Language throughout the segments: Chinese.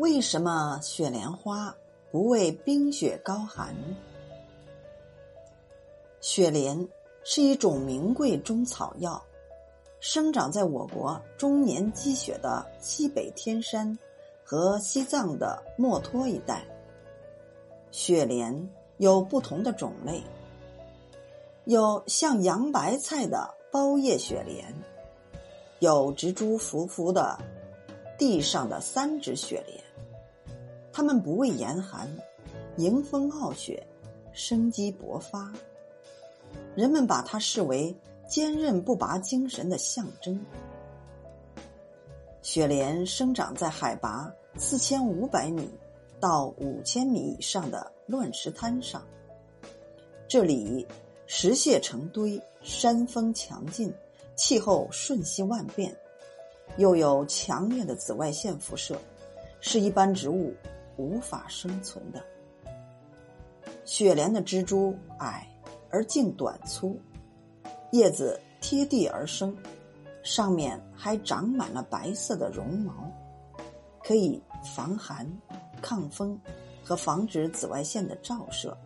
为什么雪莲花不畏冰雪高寒？雪莲是一种名贵中草药，生长在我国终年积雪的西北天山和西藏的墨脱一带。雪莲有不同的种类，有像洋白菜的包叶雪莲，有植株浮浮的地上的三指雪莲。它们不畏严寒，迎风傲雪，生机勃发。人们把它视为坚韧不拔精神的象征。雪莲生长在海拔四千五百米到五千米以上的乱石滩上，这里石屑成堆，山峰强劲，气候瞬息万变，又有强烈的紫外线辐射，是一般植物无法生存的。雪莲的枝株矮。而茎短粗，叶子贴地而生，上面还长满了白色的绒毛，可以防寒、抗风和防止紫外线的照射。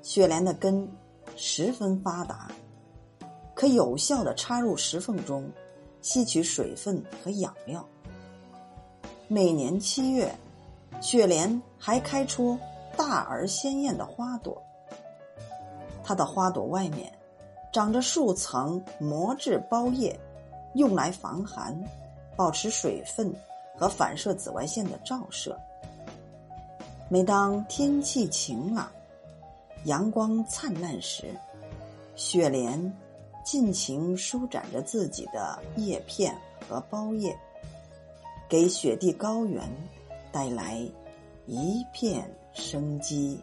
雪莲的根十分发达，可有效的插入石缝中，吸取水分和养料。每年七月，雪莲还开出大而鲜艳的花朵。它的花朵外面长着数层膜质包叶，用来防寒、保持水分和反射紫外线的照射。每当天气晴朗、阳光灿烂时，雪莲尽情舒展着自己的叶片和包叶，给雪地高原带来一片生机。